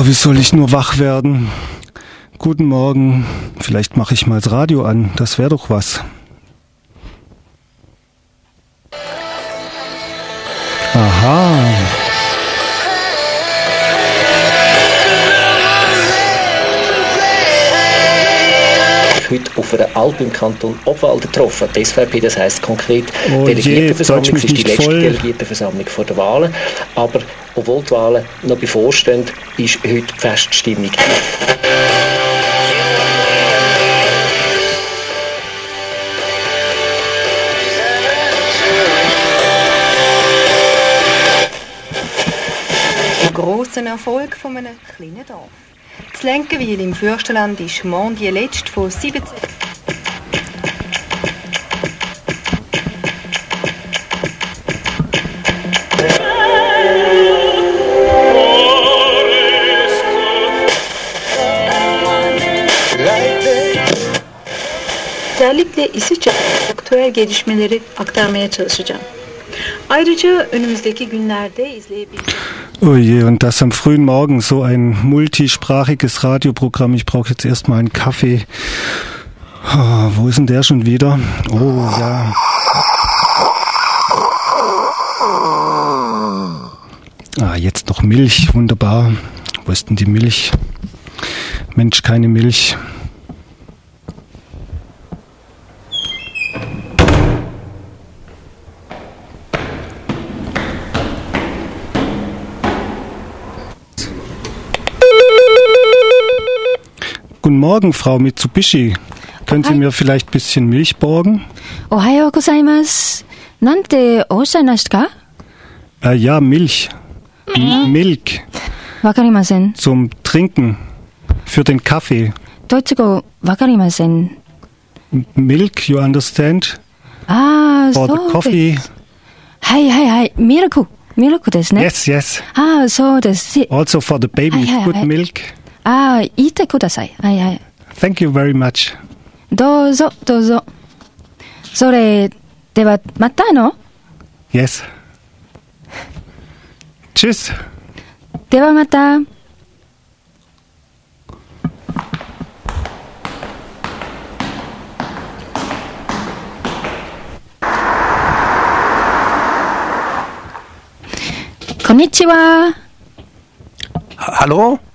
Oh, wie soll ich nur wach werden? Guten Morgen. Vielleicht mache ich mal das Radio an. Das wäre doch was. Auf einer Alp im Kanton Obwalden getroffen. Die SVP, das heisst konkret Oh Delegiertenversammlung, je, es ist die letzte voll. Delegiertenversammlung vor den Wahlen. Aber obwohl die Wahlen noch bevorstehen, ist heute die Feststimmung. Ein grosser Erfolg von einem kleinen Dorf. Das Lenkenwil im Fürstenland ist morgen die letzte von 17... Özellikle İsviçre aktüel gelişmeleri aktarmaya çalışacağım. Ayrıca önümüzdeki günlerde izleyebileceğiniz Oh je, und das am frühen Morgen, so ein multisprachiges Radioprogramm. Ich brauche jetzt erstmal einen Kaffee. Ah, wo ist denn der schon wieder? Oh ja. Ah, jetzt noch Milch, wunderbar. Wo ist denn die Milch? Mensch, keine Milch. Morgen, Frau Mitsubishi. Können Sie Hi. mir vielleicht ein bisschen Milch borgen? おはようございます。なんておっしゃいましたか Äh, ja, Milch. M Milk わかりません。 zum Trinken. Für den Kaffee. ドイツ語わかりません。 M- Milk, you understand? ああ、 For そ the う coffee. です。はいはいはい。ミルク。ミルクですね。 Yes, yes. ああ、そうです。し Also for the baby, Hi, hi, good hi. milk. ああ、言ってください。はいはい。 Thank you very much. どうぞ、どうぞ。それでは、またの ?Yes. チュスではまた。こんにちは。ハロー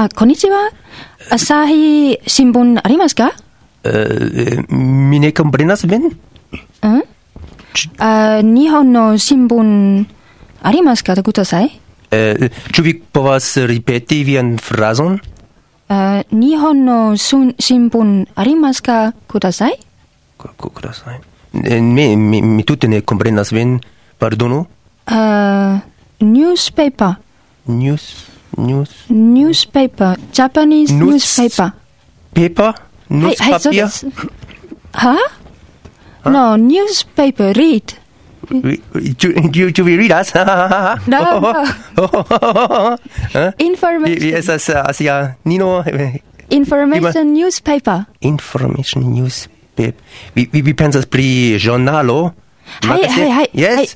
あ、こんにちは。朝日新聞ありますか Äh, mine comprenas ven? うんあ、日本の新聞ありますかください。 Äh, ĉu vi povas ripeti vian frazon? あ、日本の新新聞ありますかください。 Ku- ku- kudasai. Eh, Mi, mi, mi tute ne comprenas vin. Pardonu? あ、ニュースペーパ News, news newspaper Japanese Nuts newspaper paper newspaper hey, hey, so huh? huh no newspaper read we, we, do, do, do we read us? no, oh, no. Information. Yes, as, as uh, ja, Nino. Eh, Information newspaper. Information newspaper. Vi, vi, vi pensas pri giornalo? Hai, hai, hai. Yes? Hai.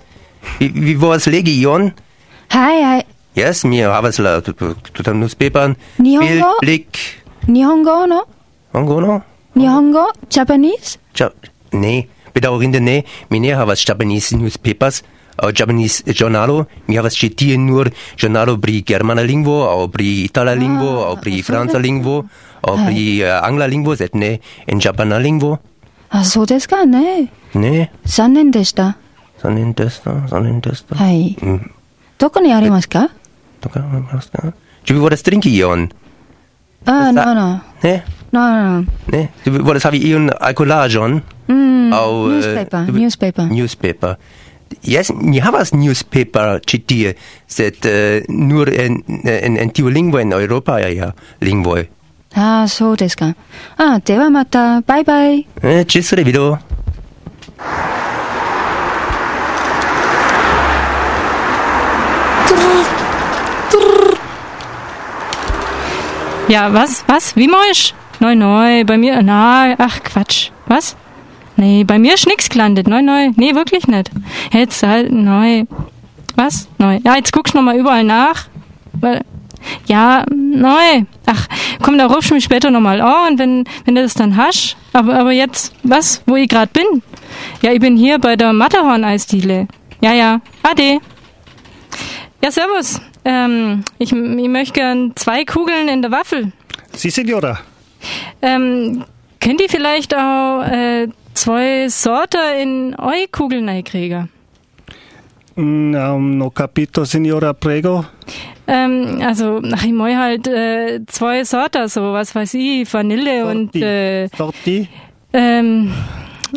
Vi, vi volas legi ion? Hai, hai. Yes, mi havas la tutan newspapern. Nihongo? Bildlik. 日本語の Angono? 日本語 Japanese? Ja, ne, bedaŭrinde ne, mi ne havas Japanese newspapers aŭ Japanese ĵurnalo, mi havas ĉi tie nur ĵurnalo pri germana lingvo aŭ pri itala lingvo aŭ pri so franca das- lingvo aŭ pri uh, angla lingvo, sed ne en japana lingvo. あ、そうですかね。 Ne, 残念でした。 zanen testa, zanen testa. はい。 Mm. どこにありますか Ci vi volas trinki ion? Ah, no, no. Ne? No, no, no. Ne? Ci vi volas havi iun alcolajon? Mm, Au, eh, newspaper, uh, newspaper. Newspaper. Yes, ni havas newspaper ĉi tie, sed uh, nur en en en tiu lingvo en Eŭropa ja lingvoj. Ah, so desu ka. Ah, dewa mata. Bye bye. Eh, ĝis revido. Ja, was? Was? Wie Mäusch? Neu, neu. Bei mir, na, ach Quatsch. Was? Nee, bei mir ist nix gelandet. Neu, neu. Nee, wirklich nicht. Jetzt halt, neu. Was? Neu. Ja, jetzt guckst du nochmal überall nach. Ja, neu. Ach, komm, da rufst du mich später nochmal an, und wenn, wenn du das dann hast. Aber, aber jetzt, was, wo ich gerade bin? Ja, ich bin hier bei der Matterhorn-Eisdiele. Ja, ja, ade. Ja, servus. Ähm, ich, ich möchte gern zwei Kugeln in der Waffel. Si, Signora. Ähm, könnt ihr vielleicht auch äh, zwei Sorten in eure Kugeln reinkriegen? Mm, um, no capito, Signora, prego. Ähm, also, ach, ich moi halt äh, zwei Sorten, so was weiß ich, Vanille und Sorti. äh, Sorti. ähm,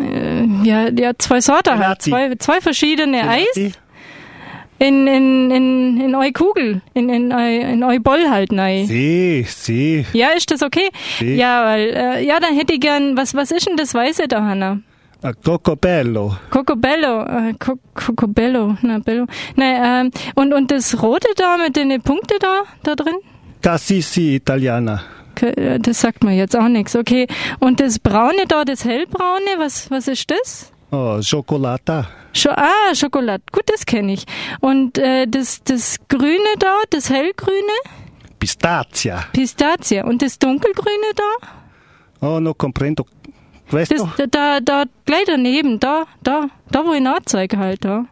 äh, ja, ja, zwei Sorten halt, zwei, zwei verschiedene Eis Gelati. In, in, in, in eure Kugel, in, in, eu, in eu Boll halt rein. Si, si. Ja, ist das okay? Si. Ja, weil, äh, ja, dann hätte ich gern, was, was ist denn das Weiße da, Hanna? A Cocobello. Cocobello, äh, Co Cocobello, na, Bello. Ne, ähm, und, und das Rote da mit den Punkten da, da drin? Cassisi Italiana. Äh, Das sagt mir jetzt auch nichts, okay. Und das Braune da, das Hellbraune, was, was ist das? Oh, Chocolata. Scho ah, Schokolade, gut, das kenne ich. Und äh, das, das Grüne da, das Hellgrüne, Pistazia. Pistazie. Und das Dunkelgrüne da, Oh, no comprendo. das, Questo? da, da, da, gleich daneben, da, da, da, wo ich nachzeige halt, da.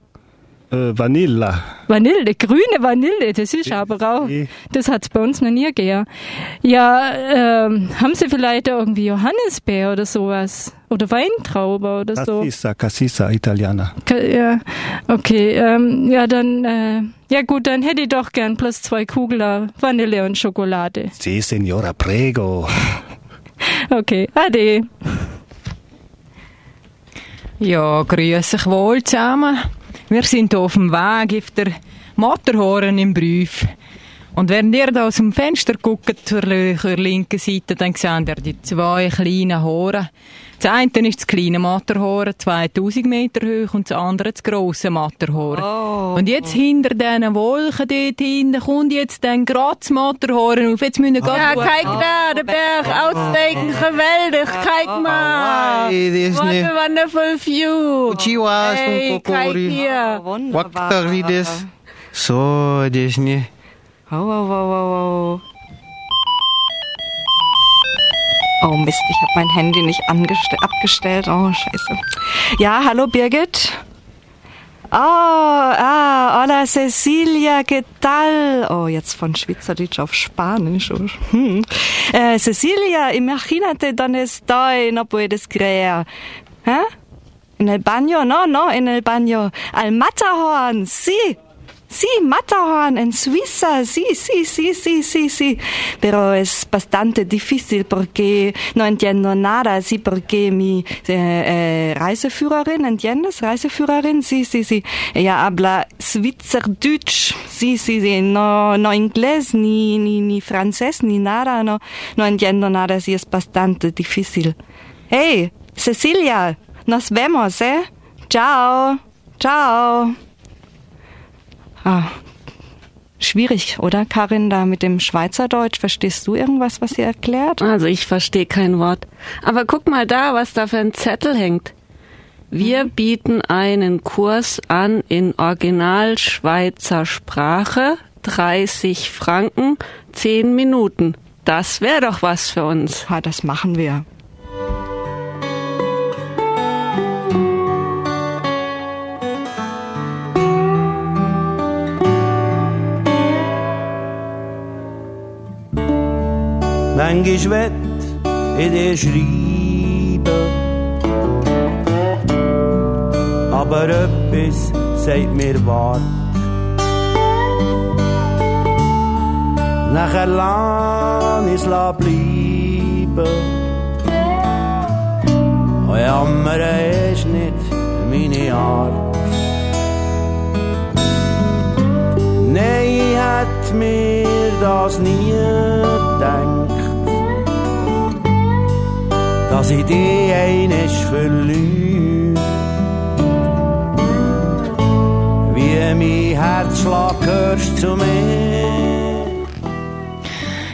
Äh, Vanilla. Vanille, grüne Vanille, das ist aber auch, Eh. das hat's bei uns noch nie gegeben. Ja, ähm, haben Sie vielleicht irgendwie Johannisbeer oder sowas? Oder Weintraube oder so? Cassisa, Cassisa Italiana. Ka- Ja, okay, ähm, ja, dann, äh, ja gut, dann hätte ich doch gern plus zwei Kugeln Vanille und Schokolade. Si, Signora, prego. Okay, ade. Ja, grüß euch wohl zusammen. Wir sind auf dem Weg auf der Matterhorn im Brief. Und während ihr da aus dem Fenster guckt, zur, zur linken Seite, dann seht ihr die zwei kleinen Horen. Das eine ist das kleine Matterhorn, 2000 Meter hoch, und das andere das grosse Matterhorn. Und jetzt hinter diesen Wolken dort hinten kommt jetzt dann gerade das Matterhorn auf. Jetzt müssen wir Ja, gerade kijk daar, de berg uitsteken, geweldig, kijk maar. Hey, dit is What nu. a wonderful view. Chihuahuas Hey, kijk Kokori. hier. Wakter wie das. So, das ist nicht. Oh, oh, oh, oh, oh. Mist, ich habe mein Handy nicht abgestellt. Oh, scheiße. Ja, hallo Birgit. Oh, ah, hola Cecilia, ¿qué tal? Oh, jetzt von Schweizerdeutsch auf Spanisch. Oh, hm. Eh, Cecilia, imagínate dónde estoy, no puedes creer. ¿Eh? En el baño, no, no, en el baño. Al Matterhorn, sí. Sí, Matterhorn en Suiza, sí, sí, sí, sí, sí, sí. Pero es bastante difícil porque no entiendo nada, sí, porque mi eh, eh, Reiseführerin, ¿entiendes? Reiseführerin, sí, sí, sí. Ella habla Schweizerdeutsch, sí, sí, sí. No, no inglés, ni, ni, ni francés, ni nada, no, no entiendo nada, sí, es bastante difícil. Hey, Cecilia, nos vemos, eh? Ciao, ciao. Ah, schwierig, oder Karin, da mit dem Schweizerdeutsch? Verstehst du irgendwas, was sie erklärt? Also ich verstehe kein Wort. Aber guck mal da, was da für ein Zettel hängt. Wir bieten einen Kurs an in Original Schweizer Sprache, 30 Franken, 10 Minuten. Das wäre doch was für uns. Ja, das machen wir. Manchmal wett ich dir schreiben, aber etwas sagt mir wart. Nachher lang ich's la bleiben. Und jammern ist nicht meine Art. Nein, ich hätt mir das nie dass ich dich einisch verliere. Wie mein Herzschlag hörst zu mir.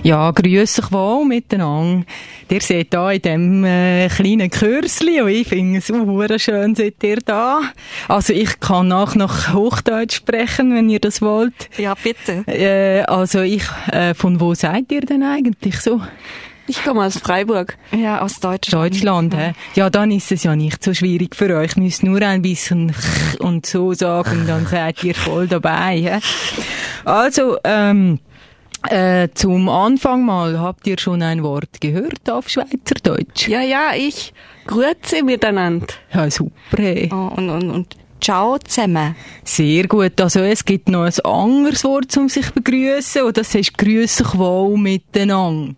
Ja, grüß euch wohl miteinander. ihr seht da in dem äh, kleinen Kürzli und ich finde es auch schön, seid ihr da. Also ich kann auch noch Hochdeutsch sprechen, wenn ihr das wollt. Ja, bitte. Äh, also ich, äh, von wo seid ihr denn eigentlich so? Ich komme aus Freiburg. Ja, aus Deutschland. Deutschland, hä? Ja, dann ist es ja nicht so schwierig für euch. Müsst nur ein bisschen und so sagen, dann seid ihr voll dabei, hä? Also, ähm, äh, zum Anfang mal, habt ihr schon ein Wort gehört auf Schweizerdeutsch? Ja, ja, ich grüße miteinander. Ja, super. Hey. Oh, und, und, und ciao zusammen. Sehr gut. Also es gibt noch ein anderes Wort, um sich begrüßen und das heißt «Grüß euch wohl miteinander».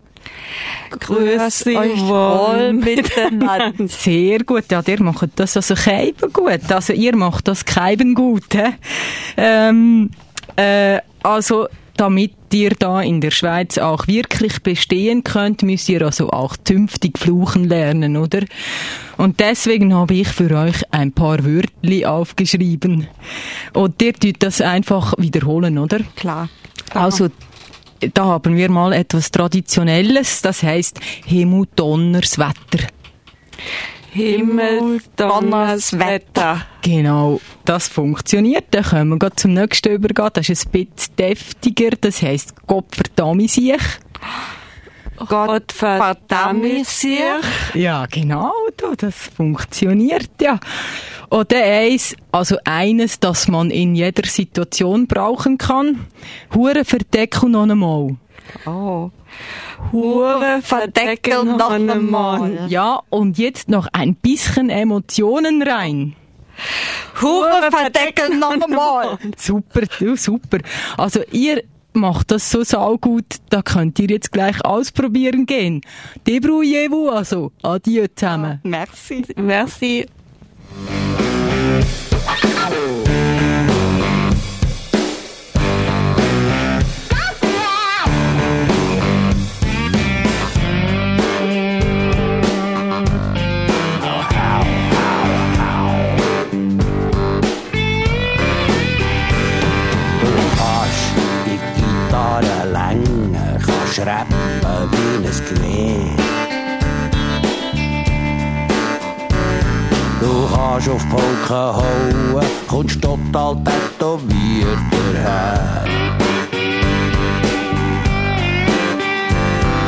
Grüß euch wohl miteinander. Sehr gut, ja, ihr macht das also keiben gut. Also ihr macht das keiben gut? Ähm, äh, also damit ihr da in der Schweiz auch wirklich bestehen könnt, müsst ihr also auch zünftig fluchen lernen, oder? Und deswegen habe ich für euch ein paar Wörtli aufgeschrieben. Und ihr tut das einfach wiederholen, oder? Klar. Also, da haben wir mal etwas Traditionelles, das heißt Himmel, Donners, Wetter. Himmel, Donners, Wetter. Genau, das funktioniert. Dann können wir gleich zum nächsten übergehen. Das ist ein bisschen deftiger, das heisst Gott verdamme sich. Gott verdamme sich. Ja, genau, da, das funktioniert, ja. Oder eins, also eines, das man in jeder Situation brauchen kann. Hure verdecken noch einmal. Oh. Hure verdecken noch einmal. Ja, und jetzt noch ein bisschen Emotionen rein. Hure verdecken noch einmal. Super, du, super. Also ihr macht das so saugut, da könnt ihr jetzt gleich ausprobieren gehen. Debrouillez-vous, also adieu zusammen. Merci. Merci. Kannst auf Polka hauen, kommst total tätowiert daher.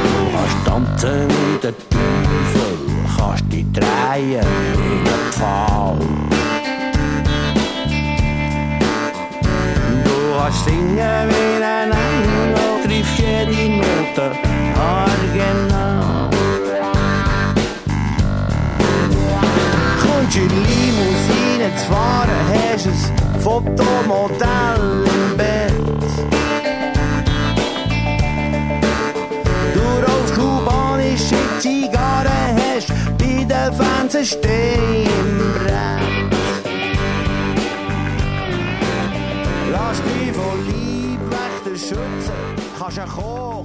Du kannst tanzen wie der Teufel, kannst dich drehen wie ein Pfahl. Du kannst singen wie ein Engel, triffst jede Note Fotomodell im Bett. Du rauchst kubanische Zigarren, hast bei den Fans ein Steh im Brett. Lass dich von Leibwächter schützen, kannst einen Koch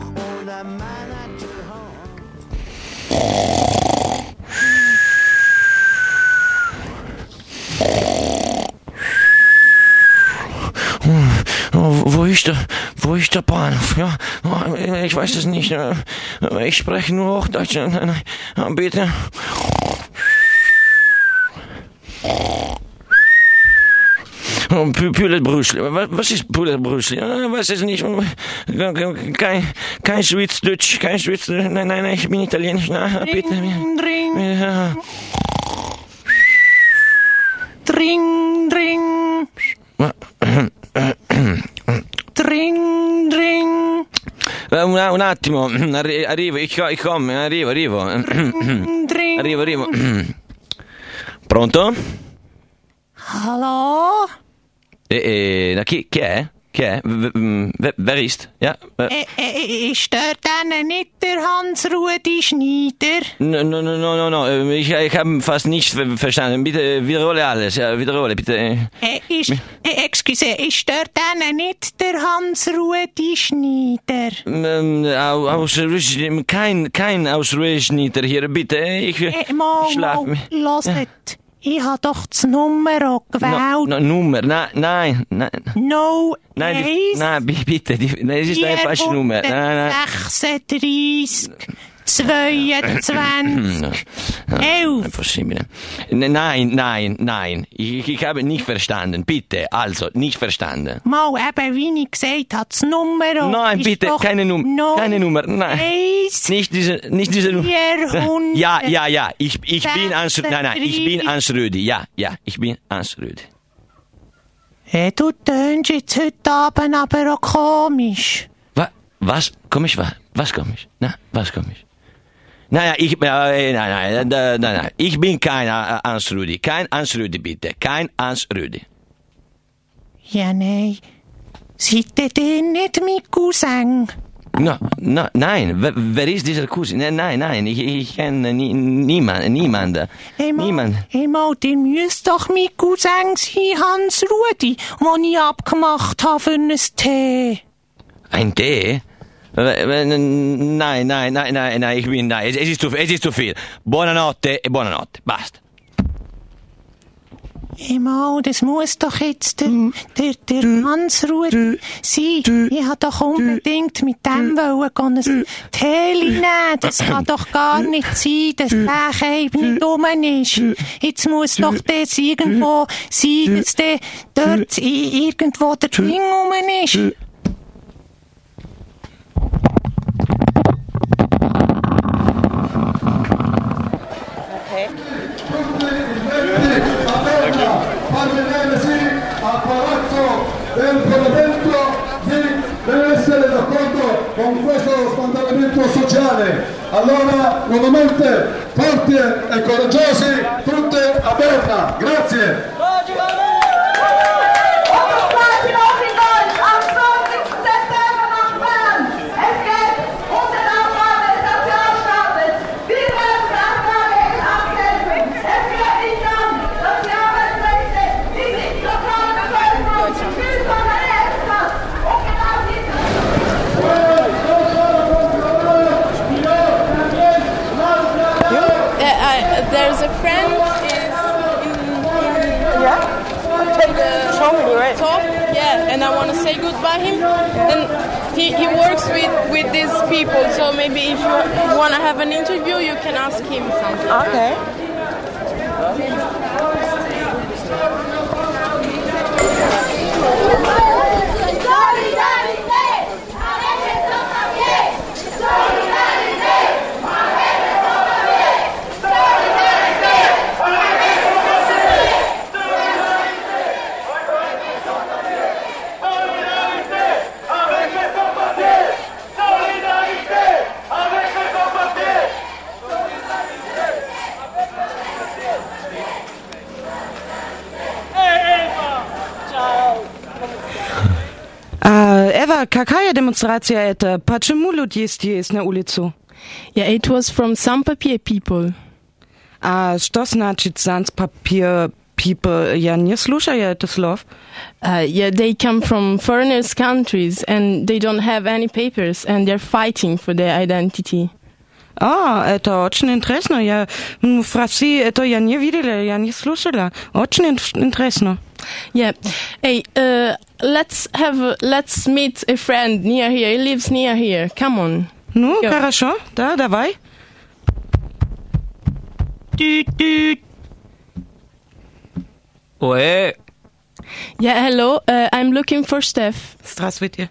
wo ist der, wo ist der Bahnhof? Ja, oh, ich weiß es nicht. Ich spreche nur Hochdeutsch. Bitte. Oh, Puletbrüssel. Was ist Puletbrüssel? Ja, weiß es nicht. Kein, kein Schweizdeutsch, kein Schweizdeutsch. Nein, nein, nein, ich bin Italienisch. Na, bitte. Dring, Ja. dring, dring, Ring, ring. Eh, un, un attimo, arri- arrivo, i, co- arrivo, arrivo. Ring, ring. Arrivo, arrivo. Pronto? Hello? E, eh, e, eh, da chi, chi è? W- wer, ist? Ja? eh, Ä- ä- Ist dort dann nicht der Hans-Rudi Schneider? No, no, no, no, no, äh, Ich, ich habe fast nicht ver- verstanden. Bitte äh, wiederhole alles. Ja, wiederhole, bitte. äh. Ist, ä- excuse, ist dort dann nicht der Hans-Rudi Schneider? Ähm, au- aus kein, kein aus Russland hier, bitte. Ich äh, Mal, schlaf mal. Ich hab doch das Nummer auch No, gewählt. no, Nummer, nein, nein, nein. No, Nein, die, eins, nein, bi- bitte, die, nein, es ist eine falsche Nummer. Nein, nein. 36, 22. Elf. Impossibile. N- Nein, nein, nein. Ich, ich habe nicht verstanden. Bitte, also, nicht verstanden. Mal eben, wie ich gesagt habe, das Nummer. Nein, bitte, keine Nummer. Keine Nummer, nein. Eins, Nicht diese, nicht diese Nummer. 400. Ja, ja, ja. Ich, ich bin Ans, nein, nein, ich bin Ans Rüdi. Ja, ja, ich bin Ans Rüdi. Hey, du tönst jetzt heute Abend aber auch komisch. Wa, was? Komisch, was? Was komisch? Na, was komisch? Nein, ich, äh, nein, nein, nein, nein, nein. Ich bin kein äh, Ans Rüdi. Kein Ans Rüdi, bitte. Kein Ans Rüdi. Ja, nein. Denn nicht mein Cousin? No, no, nein, wer, wer ist dieser Cousin? Nein, nein, ich, ich kenne nie, niemand, niemand. Niemand. Hey, mal, ihr müsst doch mein Cousin sein, Hans Rudi, den ich abgemacht habe für einen Tee. Ein Tee? Nein, nein, nein, nein, nein, ich bin, nein, es, es ist zu, es ist zu viel. Buonanotte, e buonanotte, basta. Mal, das muss doch jetzt der, der, der Hans Rudi sein. Ich hab doch unbedingt mit dem wollen ein Tee nehmen. Das kann doch gar nicht sein, dass der eben nicht rum ist. Jetzt muss doch das irgendwo sein, dass der dort irgendwo der Ding rum ist. Parvenenesi al palazzo del Parlamento di deve essere d'accordo con questo smantellamento sociale. Allora, nuovamente, forti e coraggiosi, tutte a Berna. Grazie. He, he works with with these people, so maybe if you want to have an interview, you can ask him something. Okay. какая демонстрация это? Почему люди здесь на улицу? Yeah, it was from some papier people. А что значит санспапир people? Я не слушаю это слов. Uh, yeah, they come from foreigners' countries and they don't have any papers and they're fighting for their identity. А, это очень интересно. Я м, в России это я не видела, я не слушала. Очень ин- интересно. Yeah. Hey, uh, let's have a, let's meet a friend near here. He lives near here. Come on. Ну, Go. хорошо. Да, давай. Düt, düt. Ouais. Yeah, hello. Uh, I'm looking for Steph. Здравствуйте.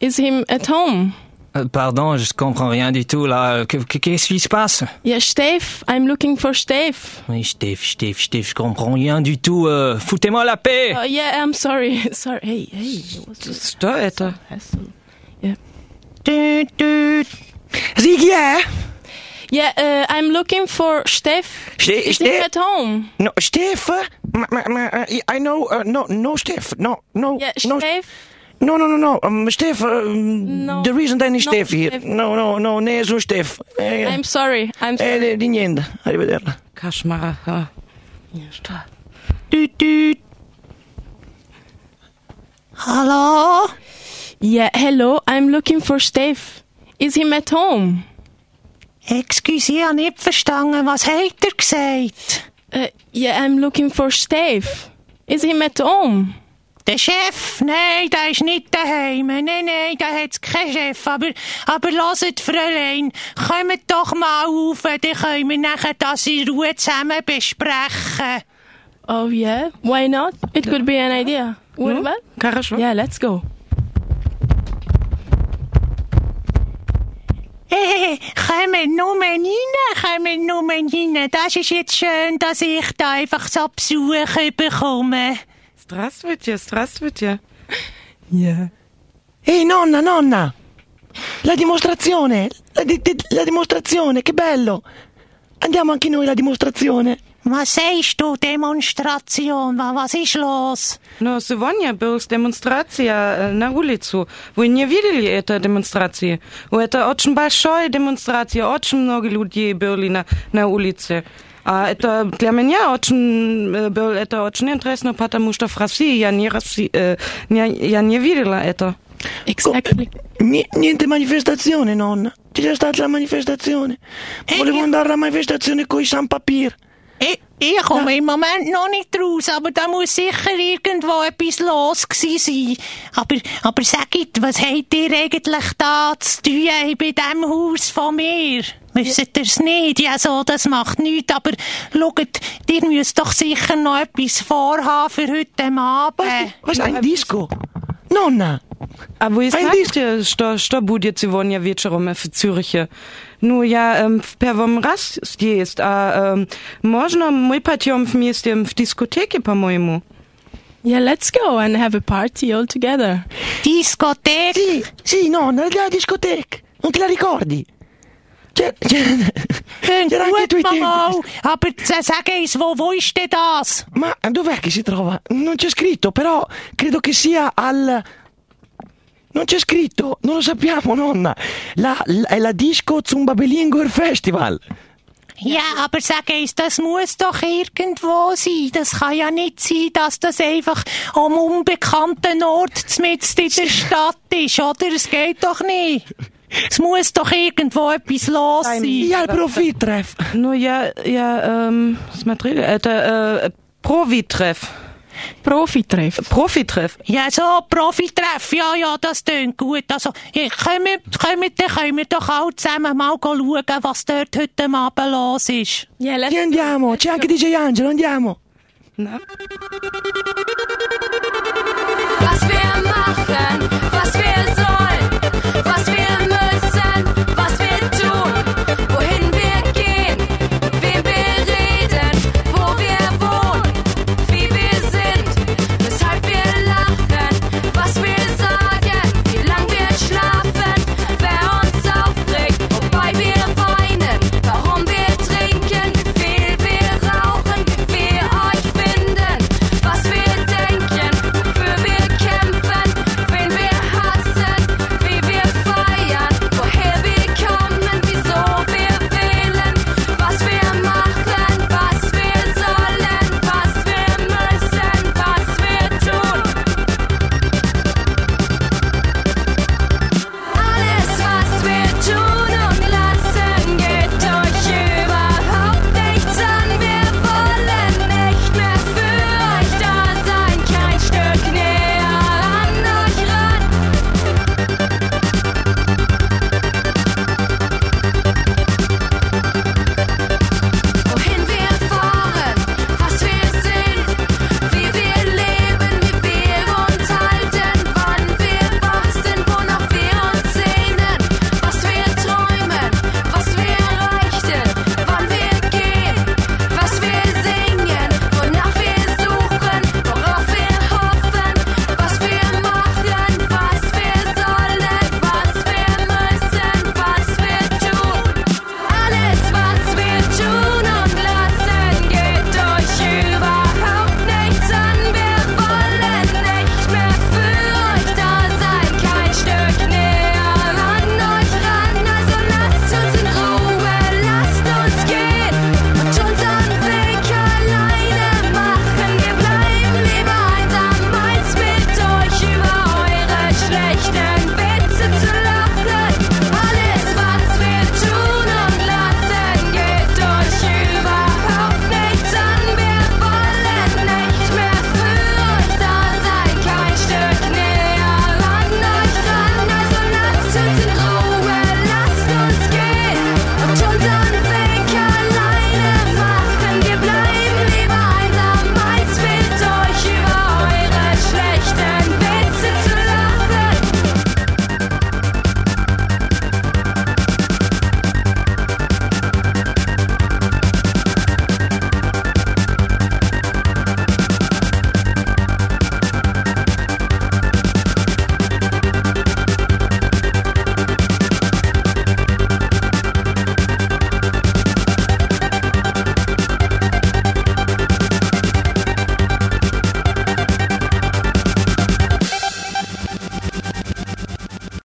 Is him at home? Euh, pardon, je comprends rien du tout là. Qu'est-ce qui se passe? Yeah, Steph, I'm looking for Steph. Oui, Steph, Steph, Steph, je comprends rien du tout. Euh, Foutez-moi la paix. Uh, yeah, I'm sorry, sorry. Hey, hey. Steuerte. Yeah. Tut, tut. Rigier. Yeah, uh, I'm looking for Steph. Ste Is Steph at home? No, Steph. I know. Uh, no, no, Steph. No, no. Yeah, no. Steph. No, no, no, no. Um, Stef, uh, um, the reason then is no, Stef here. No, no, no, nessun Stef. I'm sorry. I'm sorry. Eh, di niente. Arrivederla. Cashmara. Ja. Sta. Hallo? Ja, Hello? Yeah, hello. I'm looking for Stef. Is he at home? Excuse, ich habe nicht verstanden. Was hat er gesagt? Uh, yeah, I'm looking for Stef. Is he at home? Der Chef? Nein, der ist nicht daheim. Nein, nein, da hat's keinen Chef. Aber, aber lasst, Fräulein, kommt doch mal auf, dann können wir nachher das in Ruhe zusammen besprechen. Oh yeah, why not? It could be an idea. What about? Хорошо. Yeah, let's go. Hey, kommen nur rein, kommen nur rein. Das ist jetzt schön, dass ich da einfach so Besuch bekomme. Здравствуйте, здравствуйте. Yeah. Ehi, nonna, nonna! La dimostrazione! La, di- di- la dimostrazione, che bello! Andiamo anche noi alla dimostrazione. Was sagst du, Demonstration? Wa- Was ist los? Но сегодня была демонстрация э, на улицу. Вы не видели эту демонстрацию? Это очень большая демонстрация, очень много людей были на, на улице. А это для меня очень э, было это очень интересно, потому что в России я не, Росси- э, не, я не видела это. Exactly. Ni- niente manifestazione, nonna. C'è già stata la manifestazione. Volevo andare alla manifestazione con i San Papir. Ich, ich komme im Moment noch nicht raus, aber da muss sicher irgendwo etwas los gewesen sein. Aber, aber sagt, was habt ihr eigentlich da zu tun bei dem Haus von mir? Wisst ihr's nicht? Ja, so, das macht nichts, aber schaut, ihr müsst doch sicher noch etwas vorhaben für heute Abend. Was, ein Disco? Nonna! A bo jest naście, što, što bude civonia wieczorem w Züriche? No ja ähm, um, w pierwszym raz jest, a ähm, um, można mój patiom w mieście w ähm, dyskoteki, po mojemu. Yeah, let's go and have a party all together. Discoteca? Sì, sì, no, la discoteca. Non te la ricordi? C'era, eh, c'era anche tu ah, sa che ist das? Ma dov'è che si trova? Non c'è scritto, però credo che sia al Non c'è scritto, non lo sappiamo, nonna. La, la- è la Disco Zumba Bilinguer Festival. Ja, aber sag eins, das muss doch irgendwo sein. Das kann ja nicht sein, dass das einfach am unbekannten Ort mitten in der Stadt ist, oder? Es geht doch nicht. Es muss doch irgendwo etwas los sein. Ja, il Profittreff. Ну, я, я ähm, смотрели, это äh, Profi-Treff. Profitreff. Profitreff. Ja, so, Profitreff, ja, ja, das tönt gut. Also, ja, kommen, kommen, dann können wir doch alle zusammen mal schauen, was dort heute Abend los ist. Yeah, let's andiamo. C'è anche DJ Angelo, andiamo. Für